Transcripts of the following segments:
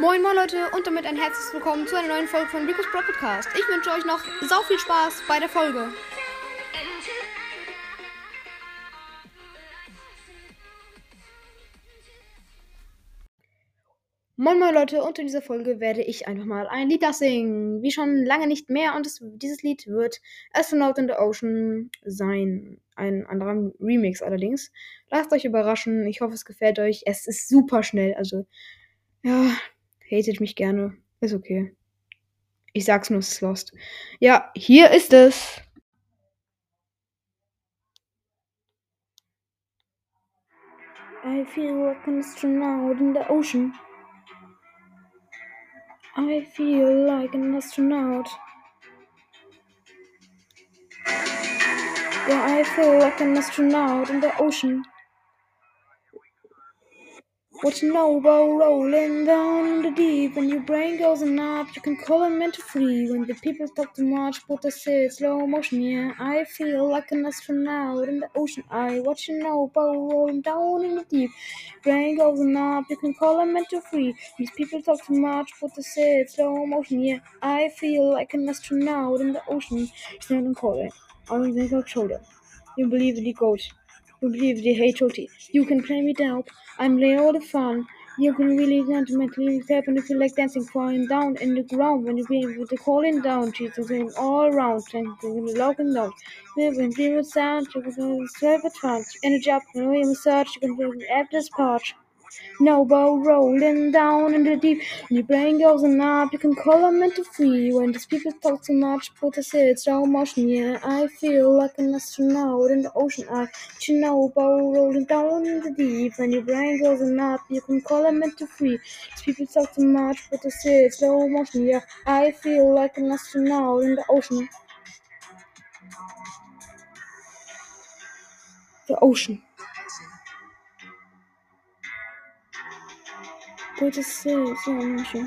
Moin moin Leute und damit ein herzliches Willkommen zu einer neuen Folge von Rico's Pro Podcast. Ich wünsche euch noch sau viel Spaß bei der Folge. Moin moin Leute und in dieser Folge werde ich einfach mal ein Lied singen. Wie schon lange nicht mehr und es, dieses Lied wird Astronaut in the Ocean sein. Ein anderer Remix allerdings. Lasst euch überraschen. Ich hoffe es gefällt euch. Es ist super schnell. Also ja, hatet mich gerne. Ist okay. Ich sag's nur, es ist lost. Ja, hier ist es. I feel like an astronaut in the ocean. I feel like an astronaut. Yeah, I feel like an astronaut in the ocean. What you know about rolling down in the deep when your brain goes up? You can call them mental free when the people talk too much, but I say slow motion. Yeah, I feel like an astronaut in the ocean. I know about rolling down in the deep. Brain goes up, you can call them mental free. These people talk too much, but I say slow motion. Yeah, I feel like an astronaut in the ocean. Standing calling on the shoulder. You believe in the ghost. Believe the hate OT. You can play me down. I'm all the fun. You can really sentimentally step and you like dancing, falling down in the ground when you feel with the calling down. Jesus going all around, thanking the locking down. Moving, dream sound, you can serve at fun. Energy up, you you massage, you can feel at this part. No bow rolling down in the deep. When your brain goes and up, you can call them mental free. When these people talk too much, but I say it's slow motion. Yeah, I feel like an astronaut in the ocean. I, bow rolling down in the deep. When your brain goes and up, you can call them mental free. These people talk too much, but I say it's slow motion. Yeah, I feel like an astronaut in the ocean. The ocean. But I say it's slow.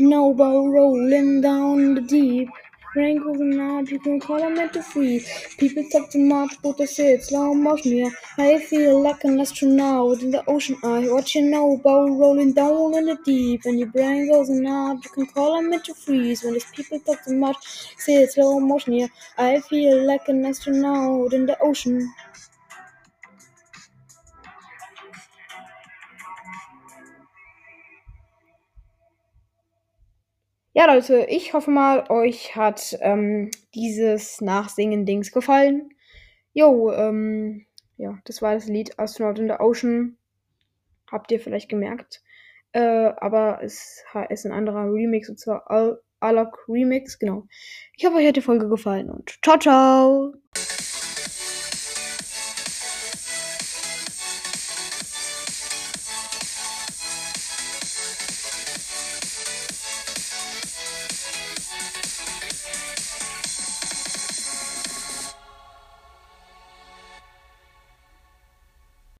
No bow rolling down the deep. Rain goes and up, you can call them mental free. People talk too much, but I say it's slow motion. Yeah, I feel like an astronaut in the ocean. I what you know about rolling down in the deep. And your brain goes up, you can call them mental freeze. When these people talk too much, say it's slow motion. Yeah, I feel like an astronaut in the ocean. Ja, Leute, ich hoffe mal, euch hat ähm, dieses Nachsingen-Dings gefallen. Jo, ähm, ja, das war das Lied Astronaut in the Ocean. Habt ihr vielleicht gemerkt. Äh, aber es ist ein anderer Remix, und zwar Al Alok Remix, genau. Ich hoffe, euch hat die Folge gefallen und ciao, ciao!